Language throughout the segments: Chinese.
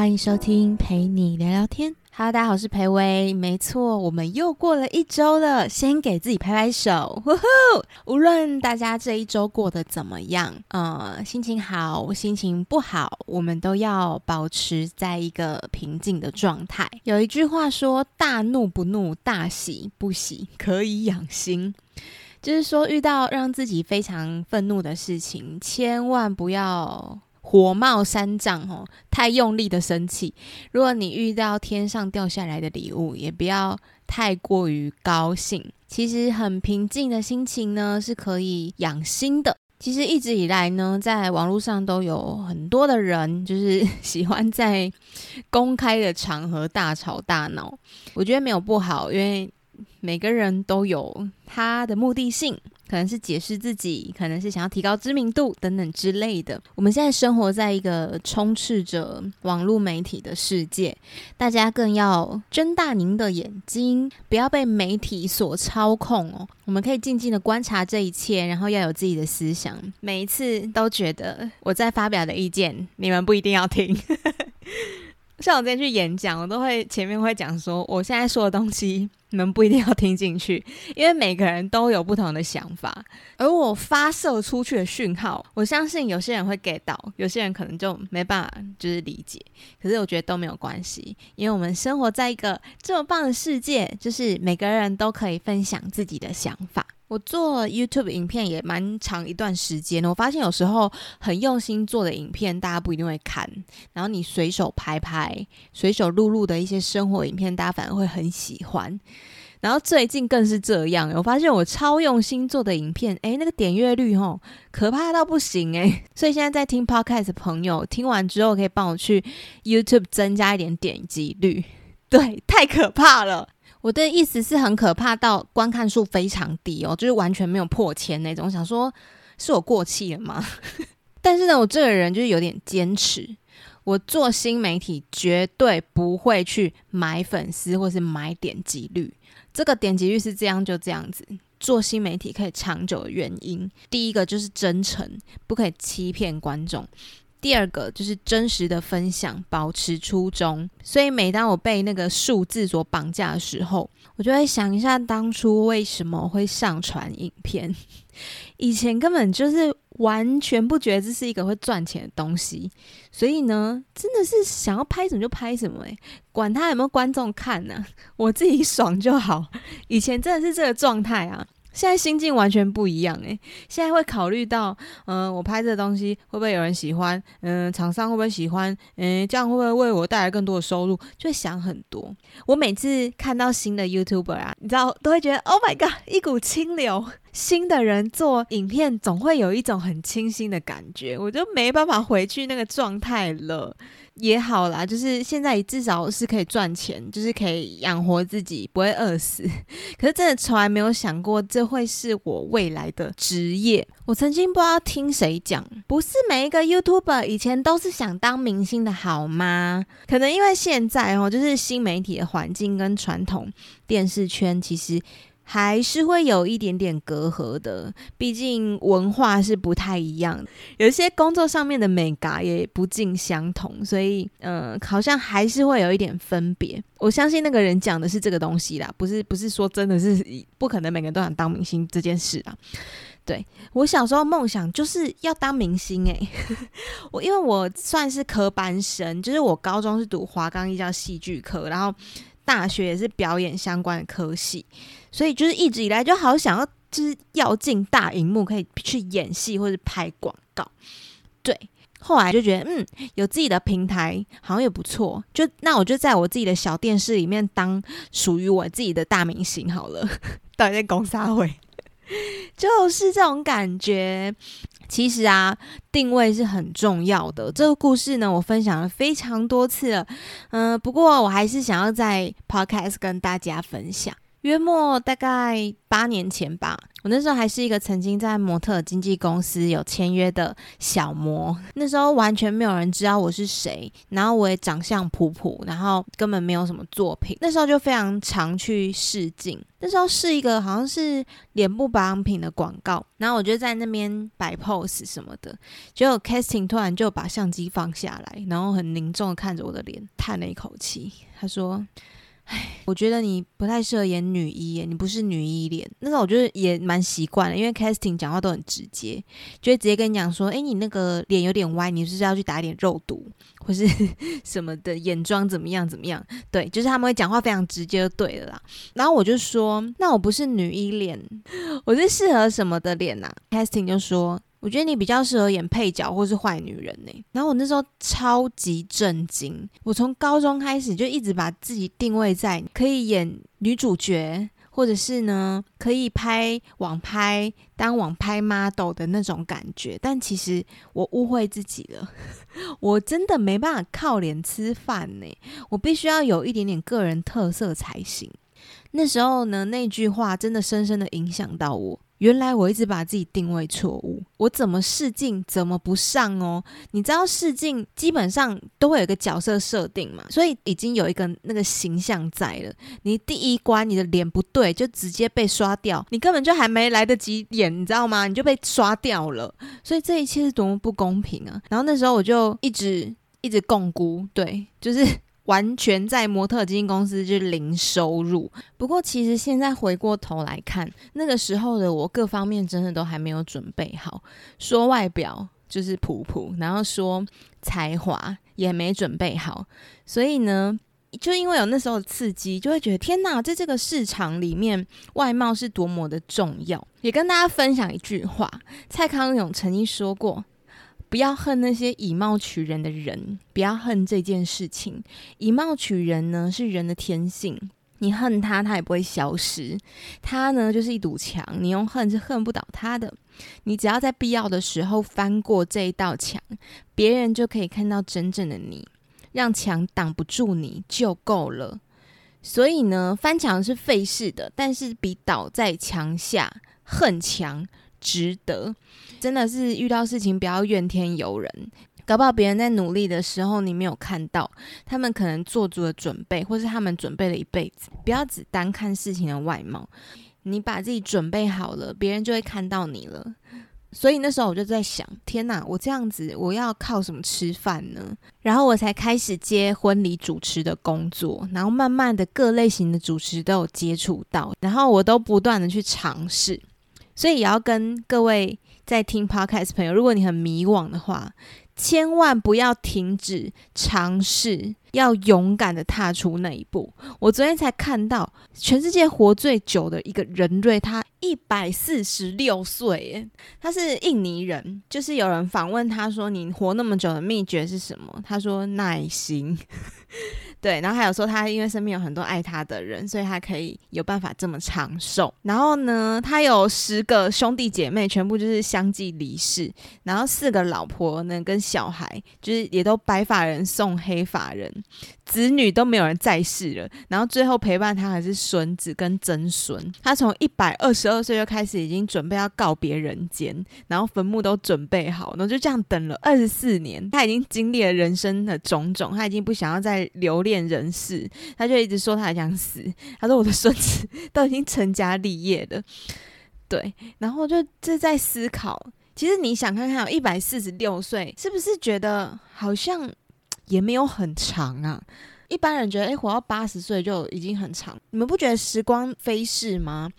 欢迎收听陪你聊聊天。Hello，大家好，我是裴薇。没错，我们又过了一周了，先给自己拍拍手。呼呼！无论大家这一周过得怎么样，呃，心情好，心情不好，我们都要保持在一个平静的状态。有一句话说：“大怒不怒，大喜不喜，可以养心。”就是说，遇到让自己非常愤怒的事情，千万不要。火冒三丈哦，太用力的生气。如果你遇到天上掉下来的礼物，也不要太过于高兴。其实很平静的心情呢，是可以养心的。其实一直以来呢，在网络上都有很多的人，就是 喜欢在公开的场合大吵大闹。我觉得没有不好，因为每个人都有他的目的性。可能是解释自己，可能是想要提高知名度等等之类的。我们现在生活在一个充斥着网络媒体的世界，大家更要睁大您的眼睛，不要被媒体所操控哦。我们可以静静的观察这一切，然后要有自己的思想。每一次都觉得我在发表的意见，你们不一定要听。像我今天去演讲，我都会前面会讲说，我现在说的东西你们不一定要听进去，因为每个人都有不同的想法。而我发射出去的讯号，我相信有些人会 get 到，有些人可能就没办法就是理解。可是我觉得都没有关系，因为我们生活在一个这么棒的世界，就是每个人都可以分享自己的想法。我做 YouTube 影片也蛮长一段时间，我发现有时候很用心做的影片，大家不一定会看。然后你随手拍拍、随手录录的一些生活影片，大家反而会很喜欢。然后最近更是这样，我发现我超用心做的影片，诶，那个点阅率吼可怕到不行诶。所以现在在听 Podcast 的朋友，听完之后可以帮我去 YouTube 增加一点点击率。对，太可怕了。我的意思是很可怕到观看数非常低哦，就是完全没有破千那种。我想说，是我过气了吗？但是呢，我这个人就是有点坚持，我做新媒体绝对不会去买粉丝或是买点击率。这个点击率是这样就这样子。做新媒体可以长久的原因，第一个就是真诚，不可以欺骗观众。第二个就是真实的分享，保持初衷。所以每当我被那个数字所绑架的时候，我就会想一下当初为什么会上传影片。以前根本就是完全不觉得这是一个会赚钱的东西，所以呢，真的是想要拍什么就拍什么，诶，管他有没有观众看呢，我自己爽就好。以前真的是这个状态啊。现在心境完全不一样诶，现在会考虑到，嗯，我拍这个东西会不会有人喜欢？嗯，厂商会不会喜欢？嗯，这样会不会为我带来更多的收入？就会想很多。我每次看到新的 YouTuber 啊，你知道，都会觉得 Oh my God，一股清流。新的人做影片总会有一种很清新的感觉，我就没办法回去那个状态了。也好啦，就是现在至少是可以赚钱，就是可以养活自己，不会饿死。可是真的从来没有想过，这会是我未来的职业。我曾经不知道听谁讲，不是每一个 YouTuber 以前都是想当明星的好吗？可能因为现在哦，就是新媒体的环境跟传统电视圈其实。还是会有一点点隔阂的，毕竟文化是不太一样，有一些工作上面的美感也不尽相同，所以嗯，好像还是会有一点分别。我相信那个人讲的是这个东西啦，不是不是说真的是不可能每个人都想当明星这件事啊。对我小时候梦想就是要当明星诶，我因为我算是科班生，就是我高中是读华冈艺校戏剧科，然后。大学也是表演相关的科系，所以就是一直以来就好想要，就是要进大荧幕，可以去演戏或者拍广告。对，后来就觉得，嗯，有自己的平台好像也不错，就那我就在我自己的小电视里面当属于我自己的大明星好了。到底在公沙会，就是这种感觉。其实啊，定位是很重要的。这个故事呢，我分享了非常多次了。嗯，不过我还是想要在 podcast 跟大家分享。约莫大概八年前吧，我那时候还是一个曾经在模特经纪公司有签约的小模，那时候完全没有人知道我是谁，然后我也长相普普，然后根本没有什么作品。那时候就非常常去试镜，那时候是一个好像是脸部保养品的广告，然后我就在那边摆 pose 什么的，结果 casting 突然就把相机放下来，然后很凝重的看着我的脸，叹了一口气，他说。我觉得你不太适合演女一，你不是女一脸。那时候我觉得也蛮习惯了，因为 casting 讲话都很直接，就会直接跟你讲说，哎，你那个脸有点歪，你是不是要去打一点肉毒，或是什么的，眼妆怎么样怎么样？对，就是他们会讲话非常直接，就对了啦。然后我就说，那我不是女一脸，我是适合什么的脸呐？casting 就说。我觉得你比较适合演配角或是坏女人呢。然后我那时候超级震惊，我从高中开始就一直把自己定位在可以演女主角，或者是呢可以拍网拍当网拍 model 的那种感觉。但其实我误会自己了，我真的没办法靠脸吃饭呢，我必须要有一点点个人特色才行。那时候呢，那句话真的深深的影响到我。原来我一直把自己定位错误，我怎么试镜怎么不上哦？你知道试镜基本上都会有一个角色设定嘛，所以已经有一个那个形象在了。你第一关你的脸不对，就直接被刷掉，你根本就还没来得及演，你知道吗？你就被刷掉了。所以这一切是多么不公平啊！然后那时候我就一直一直共估，对，就是。完全在模特基金公司就是零收入。不过其实现在回过头来看，那个时候的我各方面真的都还没有准备好。说外表就是普普，然后说才华也没准备好。所以呢，就因为有那时候的刺激，就会觉得天哪，在这个市场里面，外貌是多么的重要。也跟大家分享一句话，蔡康永曾经说过。不要恨那些以貌取人的人，不要恨这件事情。以貌取人呢，是人的天性，你恨他，他也不会消失。他呢，就是一堵墙，你用恨是恨不倒他的。你只要在必要的时候翻过这一道墙，别人就可以看到真正的你，让墙挡不住你就够了。所以呢，翻墙是费事的，但是比倒在墙下恨墙。值得，真的是遇到事情不要怨天尤人，搞不好别人在努力的时候你没有看到，他们可能做足了准备，或是他们准备了一辈子。不要只单看事情的外貌，你把自己准备好了，别人就会看到你了。所以那时候我就在想，天哪，我这样子我要靠什么吃饭呢？然后我才开始接婚礼主持的工作，然后慢慢的各类型的主持都有接触到，然后我都不断的去尝试。所以也要跟各位在听 podcast 朋友，如果你很迷惘的话，千万不要停止尝试，要勇敢的踏出那一步。我昨天才看到，全世界活最久的一个人类，他一百四十六岁，他是印尼人。就是有人访问他说：“你活那么久的秘诀是什么？”他说：“耐心。”对，然后还有说他因为身边有很多爱他的人，所以他可以有办法这么长寿。然后呢，他有十个兄弟姐妹，全部就是相继离世。然后四个老婆呢，跟小孩就是也都白发人送黑发人，子女都没有人在世了。然后最后陪伴他还是孙子跟曾孙。他从一百二十二岁就开始已经准备要告别人间，然后坟墓都准备好，然后就这样等了二十四年。他已经经历了人生的种种，他已经不想要再留恋。人世，他就一直说他还想死。他说我的孙子都已经成家立业了，对。然后就这在思考，其实你想看看，一百四十六岁是不是觉得好像也没有很长啊？一般人觉得，哎，活到八十岁就已经很长。你们不觉得时光飞逝吗？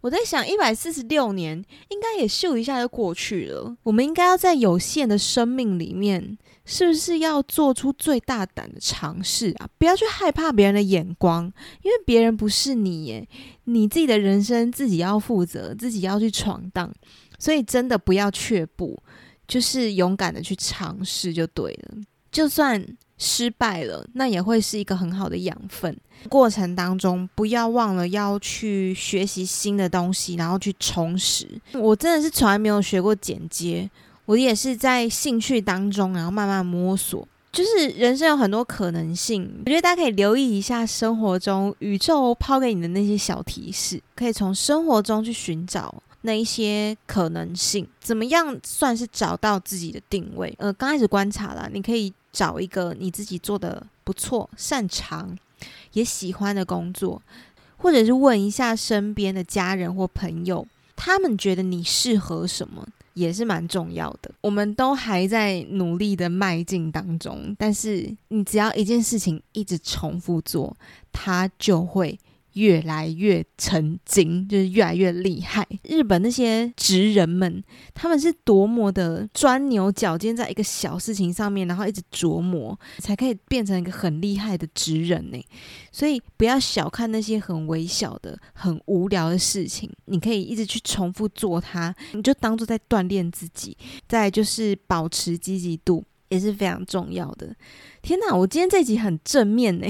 我在想，一百四十六年应该也咻一下就过去了。我们应该要在有限的生命里面。是不是要做出最大胆的尝试啊？不要去害怕别人的眼光，因为别人不是你耶，你自己的人生自己要负责，自己要去闯荡。所以真的不要却步，就是勇敢的去尝试就对了。就算失败了，那也会是一个很好的养分。过程当中不要忘了要去学习新的东西，然后去充实。我真的是从来没有学过剪接。我也是在兴趣当中，然后慢慢摸索。就是人生有很多可能性，我觉得大家可以留意一下生活中宇宙抛给你的那些小提示，可以从生活中去寻找那一些可能性。怎么样算是找到自己的定位？呃，刚开始观察了，你可以找一个你自己做的不错、擅长也喜欢的工作，或者是问一下身边的家人或朋友，他们觉得你适合什么。也是蛮重要的，我们都还在努力的迈进当中，但是你只要一件事情一直重复做，它就会。越来越成精，就是越来越厉害。日本那些职人们，他们是多么的钻牛角尖，在一个小事情上面，然后一直琢磨，才可以变成一个很厉害的职人呢。所以不要小看那些很微小的、很无聊的事情，你可以一直去重复做它，你就当做在锻炼自己。再就是保持积极度也是非常重要的。天哪，我今天这集很正面呢。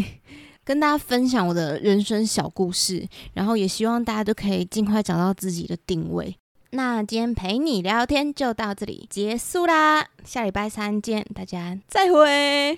跟大家分享我的人生小故事，然后也希望大家都可以尽快找到自己的定位。那今天陪你聊天就到这里结束啦，下礼拜三见，大家再会。